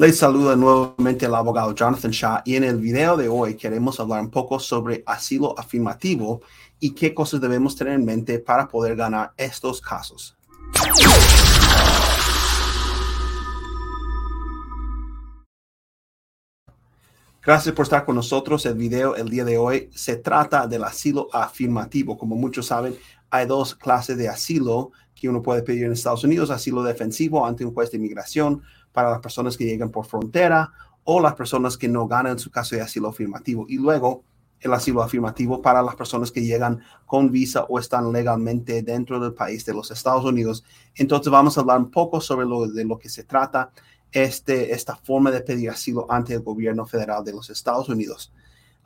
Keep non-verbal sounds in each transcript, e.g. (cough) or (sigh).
Les saluda nuevamente el abogado Jonathan Shaw y en el video de hoy queremos hablar un poco sobre asilo afirmativo y qué cosas debemos tener en mente para poder ganar estos casos. Gracias por estar con nosotros. El video el día de hoy se trata del asilo afirmativo. Como muchos saben, hay dos clases de asilo que uno puede pedir en Estados Unidos, asilo defensivo ante un juez de inmigración para las personas que llegan por frontera o las personas que no ganan su caso de asilo afirmativo. Y luego el asilo afirmativo para las personas que llegan con visa o están legalmente dentro del país de los Estados Unidos. Entonces vamos a hablar un poco sobre lo, de lo que se trata este, esta forma de pedir asilo ante el gobierno federal de los Estados Unidos.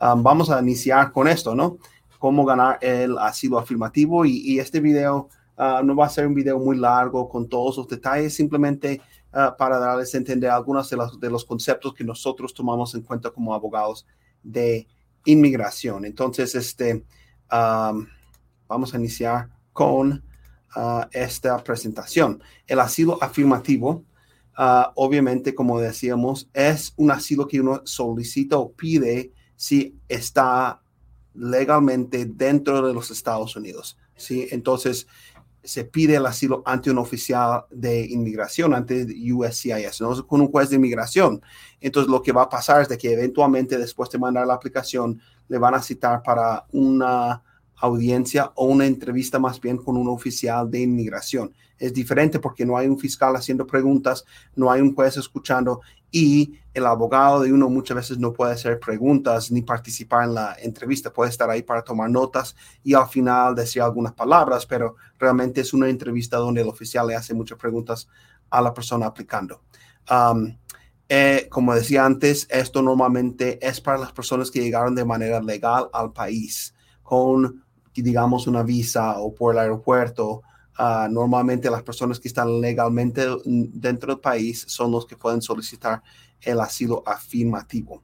Um, vamos a iniciar con esto, ¿no? Cómo ganar el asilo afirmativo y, este video uh, no va a ser un video muy largo con todos los detalles, simplemente uh, para darles a entender algunos de los, conceptos que nosotros tomamos en cuenta como abogados de inmigración. Entonces, este, vamos a iniciar con uh, esta presentación. El asilo afirmativo Ah, obviamente, como decíamos, es un asilo que uno solicita o pide si está legalmente dentro de los Estados Unidos. ¿sí? Entonces, se pide el asilo ante un oficial de inmigración, ante USCIS, no con un juez de inmigración. Entonces, lo que va a pasar es de que eventualmente, después de mandar la aplicación, le van a citar para una audiencia o una entrevista más bien con un oficial de inmigración. Es diferente porque no hay un fiscal haciendo preguntas, no hay un juez escuchando y el abogado de uno muchas veces no puede hacer preguntas ni participar en la entrevista, puede estar ahí para tomar notas y al final decir algunas palabras, pero realmente es una entrevista donde el oficial le hace muchas preguntas a la persona aplicando. Um, eh, como decía antes, esto normalmente es para las personas que llegaron de manera legal al país con digamos, una visa o por el aeropuerto, ah, normalmente las personas que están legalmente dentro del país son los que pueden solicitar el asilo afirmativo.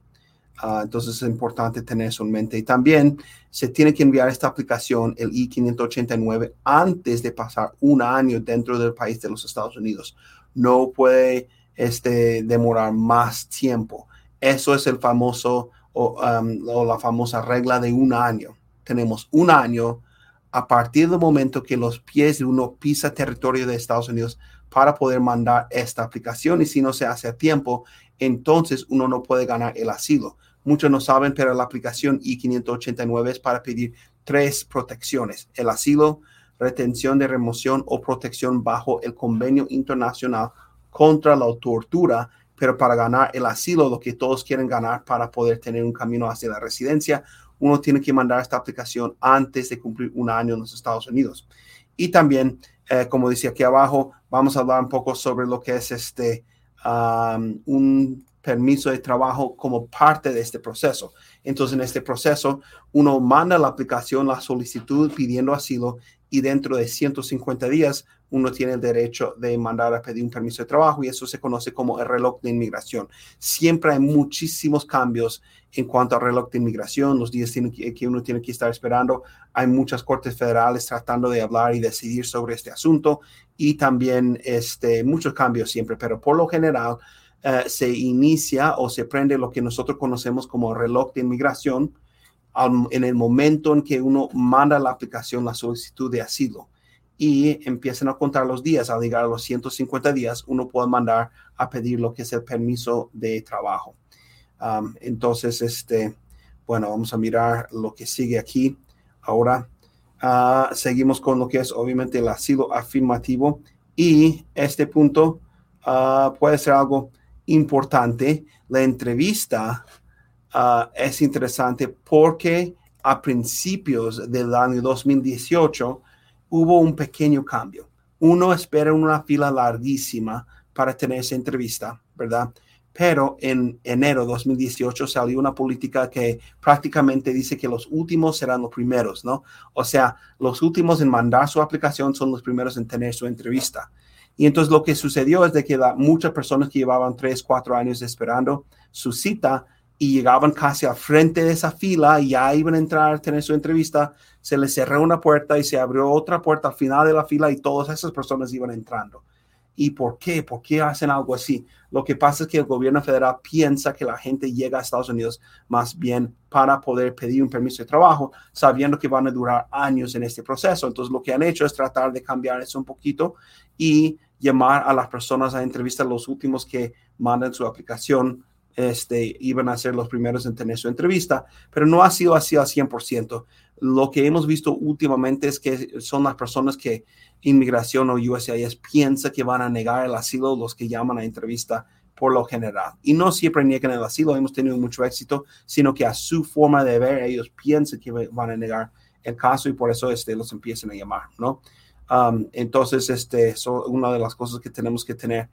Ah, entonces es importante tener eso en mente. Y también se tiene que enviar esta aplicación, el I-589, antes de pasar un año dentro del país de los Estados Unidos. No puede este, demorar más tiempo. Eso es el famoso o la famosa regla de un año tenemos un año a partir del momento que los pies de uno pisa territorio de Estados Unidos para poder mandar esta aplicación y si no se hace a tiempo, entonces uno no puede ganar el asilo. Muchos no saben, pero la aplicación I-589 es para pedir tres protecciones, el asilo, retención de remoción o protección bajo el convenio internacional contra la tortura, pero para ganar el asilo, lo que todos quieren ganar para poder tener un camino hacia la residencia uno tiene que mandar esta aplicación antes de cumplir un año en los Estados Unidos. Y también, eh, como dice aquí abajo, vamos a hablar un poco sobre lo que es este un permiso de trabajo como parte de este proceso. Entonces, en este proceso, uno manda la aplicación, la solicitud pidiendo asilo y dentro de 150 días uno tiene el derecho de mandar a pedir un permiso de trabajo y eso se conoce como el reloj de inmigración. Siempre hay muchísimos cambios en cuanto al reloj de inmigración, los días que, uno tiene que estar esperando. Hay muchas cortes federales tratando de hablar y decidir sobre este asunto y también este, muchos cambios siempre, pero por lo general eh, se inicia o se prende lo que nosotros conocemos como reloj de inmigración en el momento en que uno manda la aplicación, la solicitud de asilo y empiezan a contar los días. Al llegar a los 150 días, uno puede mandar a pedir lo que es el permiso de trabajo. Entonces, este, bueno, vamos a mirar lo que sigue aquí. Ahora uh, seguimos con lo que es obviamente el asilo afirmativo y este punto uh, puede ser algo importante. La entrevista uh, es interesante porque a principios del año 2018 hubo un pequeño cambio. Uno espera una fila larguísima para tener esa entrevista, ¿verdad? Pero en enero de 2018 salió una política que prácticamente dice que los últimos serán los primeros, ¿no? O sea, los últimos en mandar su aplicación son los primeros en tener su entrevista. Y entonces lo que sucedió es de que muchas personas que llevaban tres, cuatro años esperando su cita y llegaban casi al frente de esa fila y ya iban a entrar a tener su entrevista, se les cerró una puerta y se abrió otra puerta al final de la fila y todas esas personas iban entrando. ¿Y por qué? ¿Por qué hacen algo así? Lo que pasa es que el gobierno federal piensa que la gente llega a Estados Unidos más bien para poder pedir un permiso de trabajo, sabiendo que van a durar años en este proceso. Entonces, lo que han hecho es tratar de cambiar eso un poquito y llamar a las personas a entrevistar los últimos que mandan su aplicación este, iban a ser los primeros en tener su entrevista, pero no ha sido así al 100%. Lo que hemos visto últimamente es que son las personas que inmigración o USCIS piensa que van a negar el asilo los que llaman a entrevista por lo general. Y no siempre niegan el asilo, hemos tenido mucho éxito, sino que a su forma de ver ellos piensan que van a negar el caso y por eso este, los empiezan a llamar, ¿no? Um, entonces, este, es una de las cosas que tenemos que tener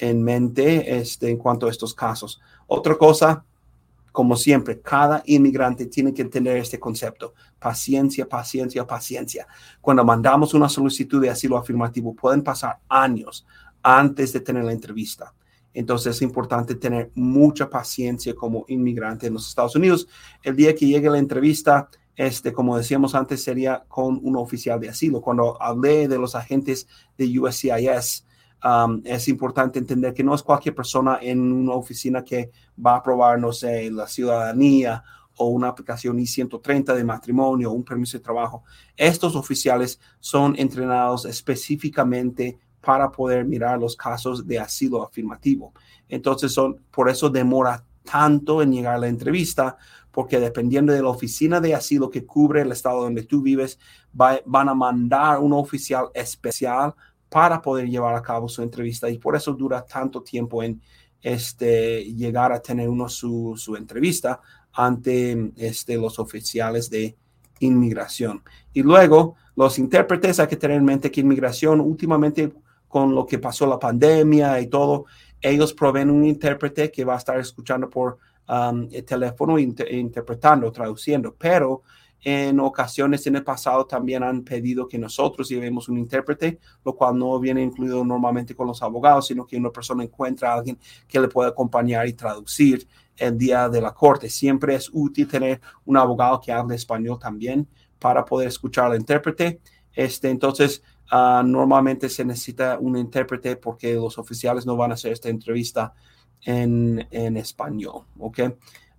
en mente este, en cuanto a estos casos. Otra cosa, como siempre, cada inmigrante tiene que entender este concepto. Paciencia, paciencia, paciencia. Cuando mandamos una solicitud de asilo afirmativo, pueden pasar años antes de tener la entrevista. Entonces es importante tener mucha paciencia como inmigrante en los Estados Unidos. El día que llegue la entrevista, este, como decíamos antes, sería con un oficial de asilo. Cuando hablé de los agentes de USCIS, Um, es importante entender que no es cualquier persona en una oficina que va a aprobar, no sé, la ciudadanía o una aplicación I-130 de matrimonio o un permiso de trabajo. Estos oficiales son entrenados específicamente para poder mirar los casos de asilo afirmativo. Entonces, son, por eso demora tanto en llegar a la entrevista, porque dependiendo de la oficina de asilo que cubre el estado donde tú vives, van a mandar un oficial especial para poder llevar a cabo su entrevista y por eso dura tanto tiempo en este, llegar a tener uno su, su entrevista ante este, los oficiales de inmigración. Y luego, los intérpretes, hay que tener en mente que inmigración últimamente con lo que pasó la pandemia y todo, ellos proveen un intérprete que va a estar escuchando por um, el teléfono, interpretando, traduciendo, pero en ocasiones en el pasado también han pedido que nosotros llevemos un intérprete, lo cual no viene incluido normalmente con los abogados, sino que una persona encuentra a alguien que le pueda acompañar y traducir el día de la corte. Siempre es útil tener un abogado que hable español también para poder escuchar al intérprete. Este, entonces, uh, normalmente se necesita un intérprete porque los oficiales no van a hacer esta entrevista en, en español. ¿ok?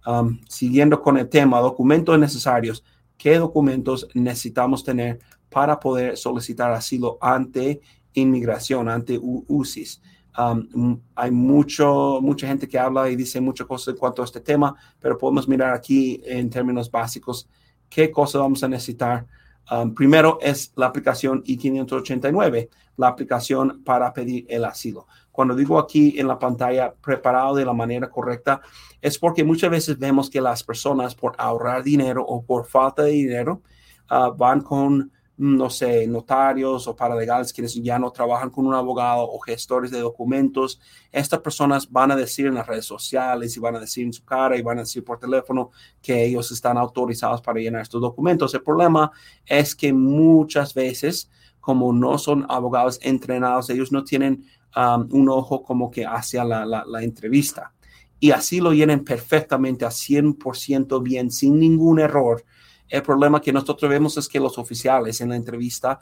Um, siguiendo con el tema, documentos necesarios qué documentos necesitamos tener para poder solicitar asilo ante inmigración, ante UCIS. Um, hay mucho, mucha gente que habla y dice muchas cosas en cuanto a este tema, pero podemos mirar aquí en términos básicos qué cosas vamos a necesitar. Um, primero es la aplicación I-589, la aplicación para pedir el asilo. Cuando digo aquí en la pantalla preparado de la manera correcta, es porque muchas veces vemos que las personas por ahorrar dinero o por falta de dinero ah, van con, no sé, notarios o paralegales quienes ya no trabajan con un abogado o gestores de documentos. Estas personas van a decir en las redes sociales y van a decir en su cara y van a decir por teléfono que ellos están autorizados para llenar estos documentos. El problema es que muchas veces, como no son abogados entrenados, ellos no tienen Um, un ojo como que hacia la, la, entrevista. Y así lo llenen perfectamente a 100% bien, sin ningún error. El problema que nosotros vemos es que los oficiales en la entrevista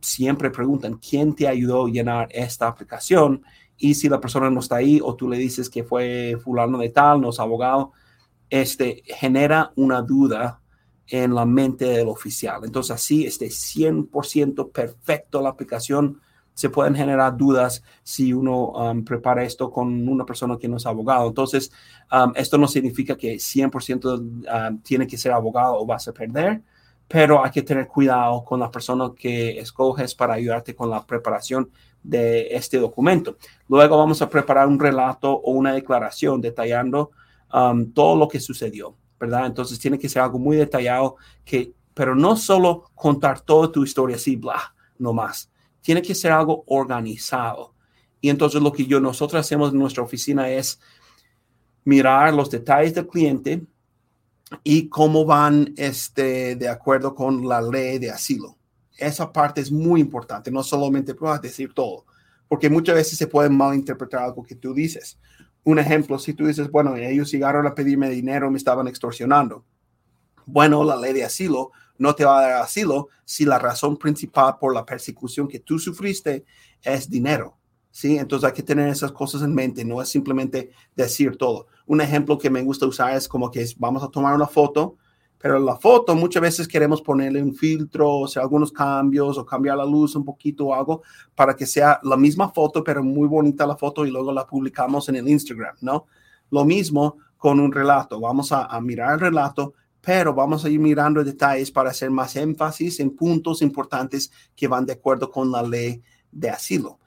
siempre preguntan, ¿quién te ayudó a llenar esta aplicación? Y si la persona no está ahí o tú le dices que fue fulano de tal, no es abogado, este genera una duda en la mente del oficial. Entonces así, este 100% perfecto la aplicación se pueden generar dudas si uno um, prepara esto con una persona que no es abogado. Entonces, um, esto no significa que 100% um, tiene que ser abogado o vas a perder, pero hay que tener cuidado con la persona que escoges para ayudarte con la preparación de este documento. Luego vamos a preparar un relato o una declaración detallando todo lo que sucedió, ¿verdad? Entonces tiene que ser algo muy detallado, que, pero no solo contar toda tu historia así, bla, no más tiene que ser algo organizado. Y entonces lo que yo nosotros hacemos en nuestra oficina es mirar los detalles del cliente y cómo van este, de acuerdo con la ley de asilo. Esa parte es muy importante, no solamente puedas decir todo, porque muchas veces se puede malinterpretar algo que tú dices. Un ejemplo, si tú dices, bueno, ellos llegaron a pedirme dinero, me estaban extorsionando. Bueno, la ley de asilo no te va a dar asilo si la razón principal por la persecución que tú sufriste es dinero. ¿sí? Entonces hay que tener esas cosas en mente, no es simplemente decir todo. Un ejemplo que me gusta usar es como que vamos a tomar una foto, pero la foto muchas veces queremos ponerle un filtro, o algunos cambios o cambiar la luz un poquito o algo para que sea la misma foto, pero muy bonita la foto y luego la publicamos en el Instagram, ¿no? Lo mismo con un relato, vamos a, a mirar el relato, pero vamos a ir mirando detalles para hacer más énfasis en puntos importantes que van de acuerdo con la ley de asilo.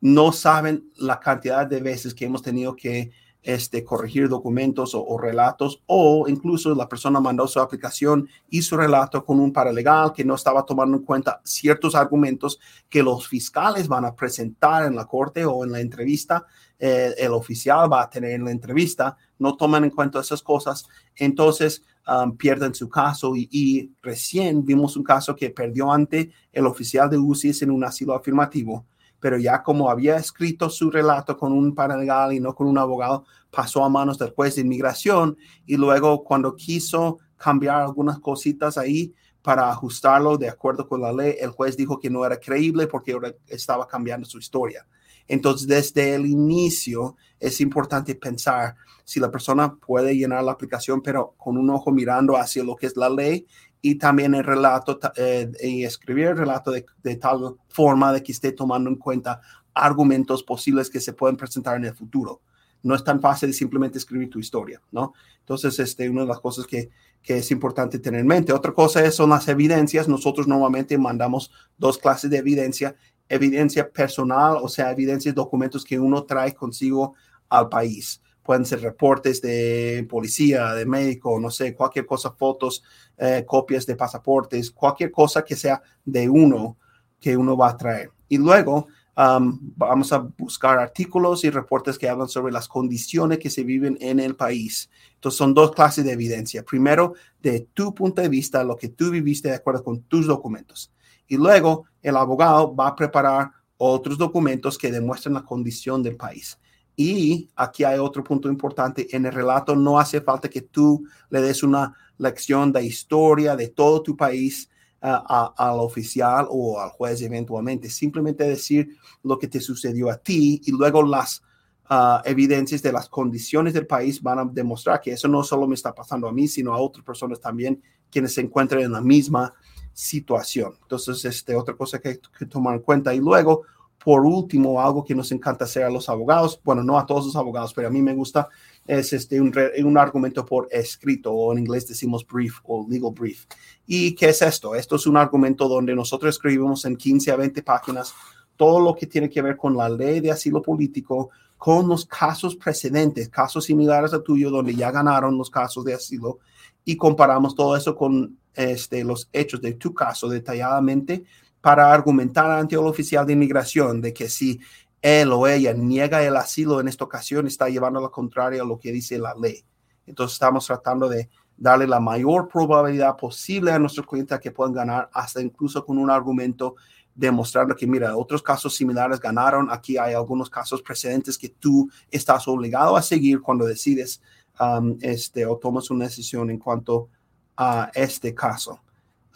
No saben la cantidad de veces que hemos tenido que este, corregir documentos o, relatos o incluso la persona mandó su aplicación y su relato con un paralegal que no estaba tomando en cuenta ciertos argumentos que los fiscales van a presentar en la corte o en la entrevista, eh, el oficial va a tener en la entrevista, no toman en cuenta esas cosas, entonces um, pierden su caso y, recién vimos un caso que perdió ante el oficial de UCIS en un asilo afirmativo pero ya como había escrito su relato con un paralegal y no con un abogado, pasó a manos del juez de inmigración y luego cuando quiso cambiar algunas cositas ahí para ajustarlo de acuerdo con la ley, el juez dijo que no era creíble porque estaba cambiando su historia. Entonces, desde el inicio es importante pensar si la persona puede llenar la aplicación, pero con un ojo mirando hacia lo que es la ley y también el relato eh, y escribir el relato de, tal forma de que esté tomando en cuenta argumentos posibles que se pueden presentar en el futuro. No es tan fácil simplemente escribir tu historia, ¿no? Entonces, este, una de las cosas que, que es importante tener en mente. Otra cosa es, son las evidencias. Nosotros normalmente mandamos dos clases de evidencia. Evidencia personal, o sea, evidencias, documentos que uno trae consigo al país pueden ser reportes de policía, de médico, no sé, cualquier cosa, fotos, eh, copias de pasaportes, cualquier cosa que sea de uno que uno va a traer. Y luego vamos a buscar artículos y reportes que hablan sobre las condiciones que se viven en el país. Entonces son dos clases de evidencia. Primero, de tu punto de vista, lo que tú viviste de acuerdo con tus documentos. Y luego el abogado va a preparar otros documentos que demuestran la condición del país. Y aquí hay otro punto importante. En el relato no hace falta que tú le des una lección de historia de todo tu país uh, al oficial o al juez eventualmente. Simplemente decir lo que te sucedió a ti y luego las uh, evidencias de las condiciones del país van a demostrar que eso no solo me está pasando a mí, sino a otras personas también quienes se encuentran en la misma situación. Entonces, este, otra cosa que hay que tomar en cuenta. Y luego, por último, algo que nos encanta hacer a los abogados, bueno, no a todos los abogados, pero a mí me gusta, es este, un, un argumento por escrito, o en inglés decimos brief o legal brief. ¿Y qué es esto? Esto es un argumento donde nosotros escribimos en 15 a 20 páginas todo lo que tiene que ver con la ley de asilo político, con los casos precedentes, casos similares a tuyo, donde ya ganaron los casos de asilo, y comparamos todo eso con este, los hechos de tu caso detalladamente para argumentar ante el oficial de inmigración de que si él o ella niega el asilo en esta ocasión, está llevando lo contrario a lo que dice la ley. Entonces estamos tratando de darle la mayor probabilidad posible a nuestros clientes que puedan ganar, hasta incluso con un argumento demostrando que, mira, otros casos similares ganaron. Aquí hay algunos casos precedentes que tú estás obligado a seguir cuando decides um, este, o tomas una decisión en cuanto a este caso.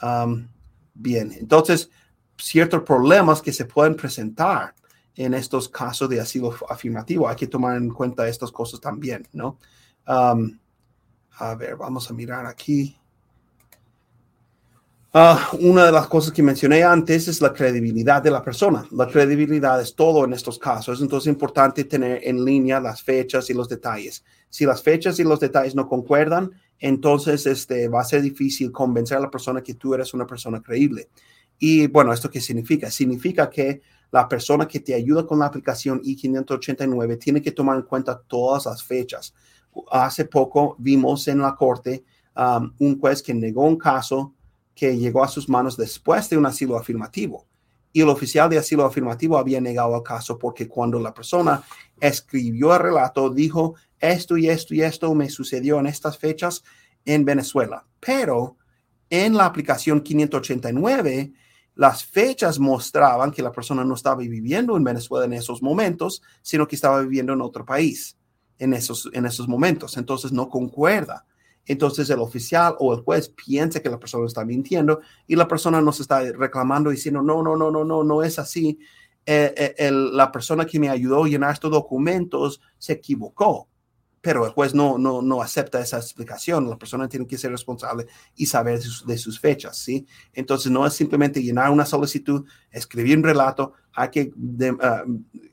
Um, bien, entonces, ciertos problemas que se pueden presentar en estos casos de asilo afirmativo. Hay que tomar en cuenta estas cosas también, ¿no? Um, a ver, vamos a mirar aquí. Ah, una de las cosas que mencioné antes es la credibilidad de la persona. La credibilidad es todo en estos casos. Entonces es importante tener en línea las fechas y los detalles. Si las fechas y los detalles no concuerdan, entonces este, va a ser difícil convencer a la persona que tú eres una persona creíble. Y bueno, ¿esto qué significa? Significa que la persona que te ayuda con la aplicación I-589 tiene que tomar en cuenta todas las fechas. Hace poco vimos en la corte um, un juez que negó un caso que llegó a sus manos después de un asilo afirmativo. Y el oficial de asilo afirmativo había negado el caso porque cuando la persona escribió el relato, dijo, esto y esto y esto me sucedió en estas fechas en Venezuela. Pero en la aplicación 589, las fechas mostraban que la persona no estaba viviendo en Venezuela en esos momentos, sino que estaba viviendo en otro país en esos, en esos momentos. Entonces no concuerda. Entonces el oficial o el juez piensa que la persona está mintiendo y la persona nos está reclamando diciendo, no, no, no, no, no, no es así. eh, eh, la persona que me ayudó a llenar estos documentos se equivocó pero el juez no, no, no acepta esa explicación. La persona tiene que ser responsable y saber de sus, fechas, ¿sí? Entonces, no es simplemente llenar una solicitud, escribir un relato, hay que ah,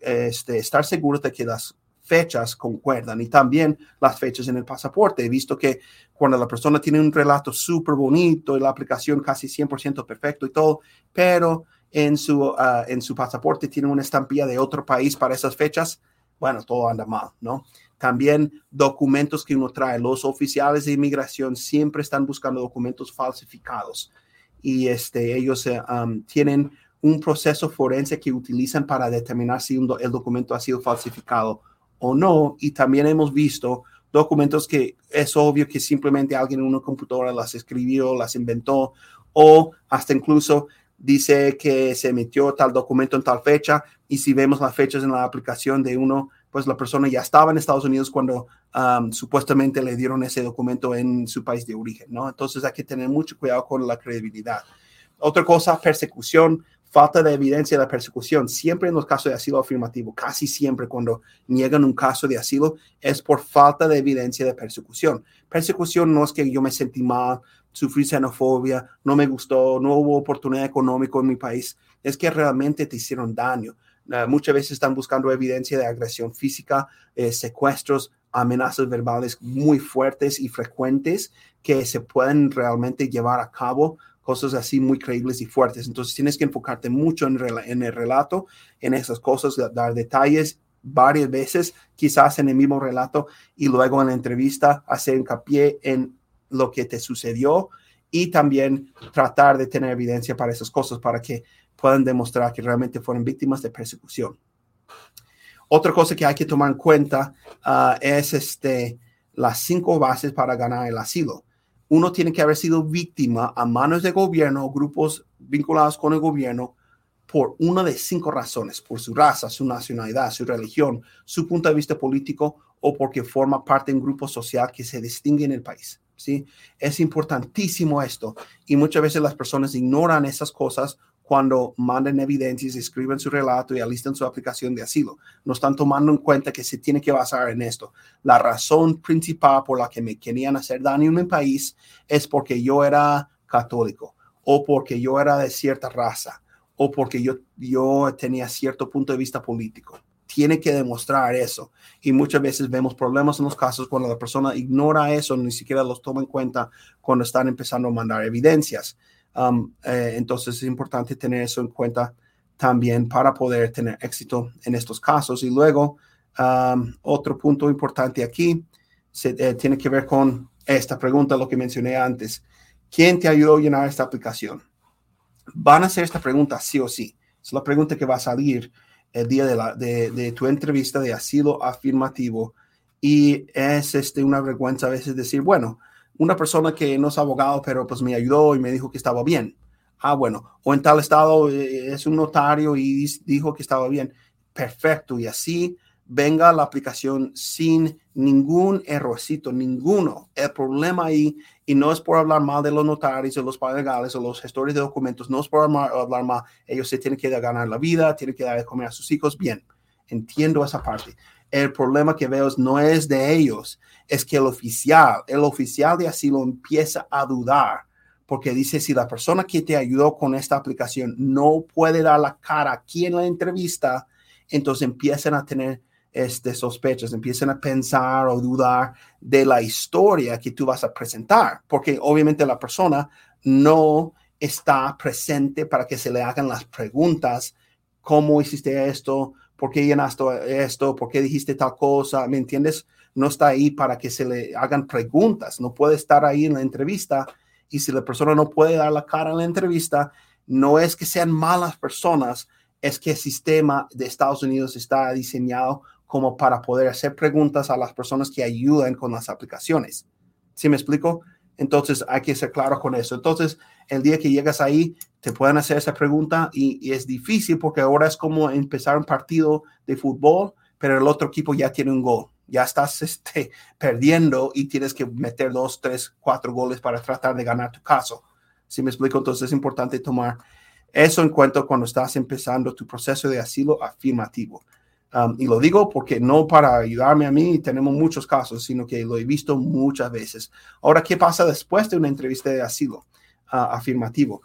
este, estar seguro de que las fechas concuerdan y también las fechas en el pasaporte. He visto que cuando la persona tiene un relato súper bonito y la aplicación casi 100% perfecto y todo, pero en su, ah, en su pasaporte tiene una estampilla de otro país para esas fechas, bueno, todo anda mal, ¿no? También documentos que uno trae. Los oficiales de inmigración siempre están buscando documentos falsificados y este, ellos eh, tienen un proceso forense que utilizan para determinar si el documento ha sido falsificado o no. Y también hemos visto documentos que es obvio que simplemente alguien en una computadora las escribió, las inventó o hasta incluso dice que se emitió tal documento en tal fecha y si vemos las fechas en la aplicación de uno, pues la persona ya estaba en Estados Unidos cuando supuestamente le dieron ese documento en su país de origen, ¿no? Entonces hay que tener mucho cuidado con la credibilidad. Otra cosa, persecución, falta de evidencia de persecución. Siempre en los casos de asilo afirmativo, casi siempre cuando niegan un caso de asilo, es por falta de evidencia de persecución. Persecución no es que yo me sentí mal, sufrí xenofobia, no me gustó, no hubo oportunidad económica en mi país, es que realmente te hicieron daño Ah, muchas veces están buscando evidencia de agresión física, eh, secuestros, amenazas verbales muy fuertes y frecuentes que se pueden realmente llevar a cabo cosas así muy creíbles y fuertes. Entonces tienes que enfocarte mucho en, en el relato, en esas cosas, dar detalles varias veces, quizás en el mismo relato, y luego en la entrevista hacer hincapié en lo que te sucedió y también tratar de tener evidencia para esas cosas, para que puedan demostrar que realmente fueron víctimas de persecución. Otra cosa que hay que tomar en cuenta ah, es este, las cinco bases para ganar el asilo. Uno tiene que haber sido víctima a manos de gobierno o grupos vinculados con el gobierno por una de cinco razones, por su raza, su nacionalidad, su religión, su punto de vista político o porque forma parte de un grupo social que se distingue en el país. ¿sí? Es importantísimo esto y muchas veces las personas ignoran esas cosas cuando mandan evidencias, escriben su relato y alistan su aplicación de asilo. No están tomando en cuenta que se tiene que basar en esto. La razón principal por la que me querían hacer daño en mi país es porque yo era católico o porque yo era de cierta raza o porque yo, yo tenía cierto punto de vista político. Tiene que demostrar eso. Y muchas veces vemos problemas en los casos cuando la persona ignora eso, ni siquiera los toma en cuenta cuando están empezando a mandar evidencias. Um, eh, entonces es importante tener eso en cuenta también para poder tener éxito en estos casos. Y luego, um, otro punto importante aquí se, eh, tiene que ver con esta pregunta, lo que mencioné antes. ¿Quién te ayudó a llenar esta aplicación? Van a hacer esta pregunta sí o sí. Es la pregunta que va a salir el día de, tu entrevista de asilo afirmativo. Y es este, una vergüenza a veces decir, bueno, una persona que no es abogado, pero pues me ayudó y me dijo que estaba bien. Ah, bueno, o en tal estado eh, es un notario y dijo que estaba bien. Perfecto. Y así venga la aplicación sin ningún errorcito, ninguno. El problema ahí, y no es por hablar mal de los notarios, o los legales o los gestores de documentos, no es por hablar, hablar mal, ellos se tienen que ganar la vida, tienen que dar de comer a sus hijos, bien, entiendo esa parte. El problema que veo no es de ellos, es que el oficial, el oficial de asilo empieza a dudar porque dice si la persona que te ayudó con esta aplicación no puede dar la cara aquí en la entrevista, entonces empiezan a tener este, sospechas, empiezan a pensar o dudar de la historia que tú vas a presentar, porque obviamente la persona no está presente para que se le hagan las preguntas, ¿cómo hiciste esto? ¿Por qué llenaste esto? ¿Por qué dijiste tal cosa? ¿Me entiendes? No está ahí para que se le hagan preguntas, no puede estar ahí en la entrevista y si la persona no puede dar la cara en la entrevista, no es que sean malas personas, es que el sistema de Estados Unidos está diseñado como para poder hacer preguntas a las personas que ayudan con las aplicaciones. ¿Sí me explico? Entonces hay que ser claro con eso. Entonces, el día que llegas ahí, te pueden hacer esa pregunta y, es difícil porque ahora es como empezar un partido de fútbol, pero el otro equipo ya tiene un gol. Ya estás (laughs) este, perdiendo y tienes que meter dos, tres, cuatro goles para tratar de ganar tu caso. Si me explico? Entonces es importante tomar Eso en cuanto cuando estás empezando tu proceso de asilo afirmativo. Um, y lo digo porque no para ayudarme a mí, tenemos muchos casos, sino que lo he visto muchas veces. Ahora, ¿qué pasa después de una entrevista de asilo uh, afirmativo?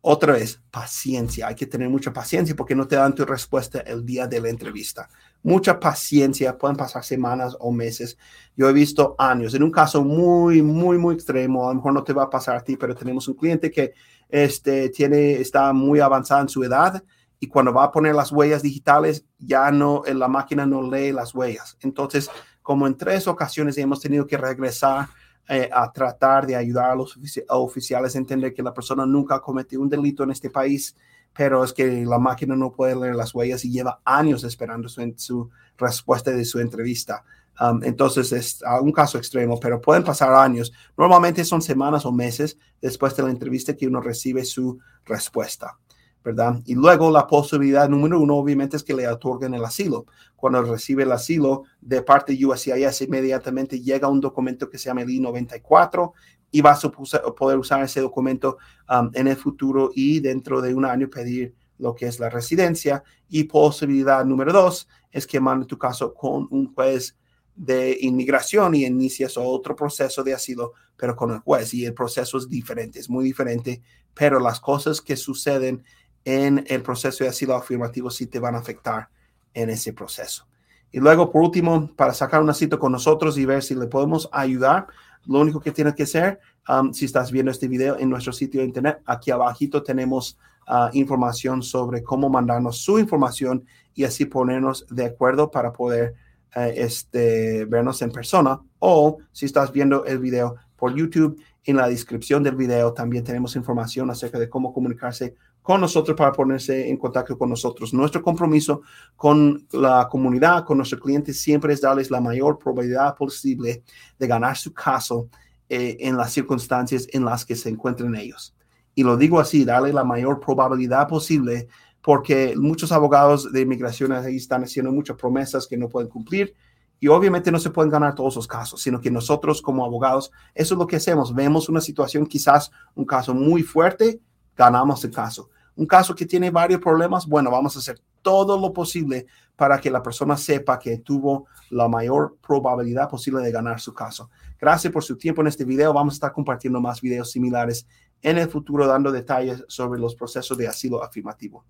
Otra vez, paciencia. Hay que tener mucha paciencia porque no te dan tu respuesta el día de la entrevista. Mucha paciencia, pueden pasar semanas o meses. Yo he visto años. En un caso muy, muy, muy extremo, a lo mejor no te va a pasar a ti, pero tenemos un cliente que este, tiene, está muy avanzado en su edad y cuando va a poner las huellas digitales, ya no, la máquina no lee las huellas. Entonces, como en tres ocasiones hemos tenido que regresar eh, a tratar de ayudar a los oficiales a entender que la persona nunca ha cometido un delito en este país, pero es que la máquina no puede leer las huellas y lleva años esperando su, su respuesta de su entrevista. Um, entonces es un caso extremo, pero pueden pasar años. Normalmente son semanas o meses después de la entrevista que uno recibe su respuesta. ¿Verdad? Y luego la posibilidad número uno, obviamente, es que le otorguen el asilo. Cuando recibe el asilo de parte de USCIS, inmediatamente llega un documento que se llama el I-94 y va a poder usar ese documento um, en el futuro y dentro de un año pedir lo que es la residencia. Y posibilidad número dos es que mande tu caso con un juez de inmigración y inicias otro proceso de asilo, pero con el juez. Y el proceso es diferente, es muy diferente, pero las cosas que suceden en el proceso de asilo afirmativo si te van a afectar en ese proceso. Y luego, por último, para sacar una cita con nosotros y ver si le podemos ayudar, lo único que tienes que hacer, um, si estás viendo este video en nuestro sitio de internet, aquí abajito tenemos uh, información sobre cómo mandarnos su información y así ponernos de acuerdo para poder uh, este, vernos en persona. O si estás viendo el video por YouTube, en la descripción del video también tenemos información acerca de cómo comunicarse con nosotros para ponerse en contacto con nosotros. Nuestro compromiso con la comunidad, con nuestros clientes, siempre es darles la mayor probabilidad posible de ganar su caso eh, en las circunstancias en las que se encuentren ellos. Y lo digo así, darle la mayor probabilidad posible porque muchos abogados de inmigración ahí están haciendo muchas promesas que no pueden cumplir y obviamente no se pueden ganar todos los casos, sino que nosotros como abogados, eso es lo que hacemos. Vemos una situación, quizás un caso muy fuerte, ganamos el caso un caso que tiene varios problemas, bueno, vamos a hacer todo lo posible para que la persona sepa que tuvo la mayor probabilidad posible de ganar su caso. Gracias por su tiempo en este video. Vamos a estar compartiendo más videos similares en el futuro dando detalles sobre los procesos de asilo afirmativo.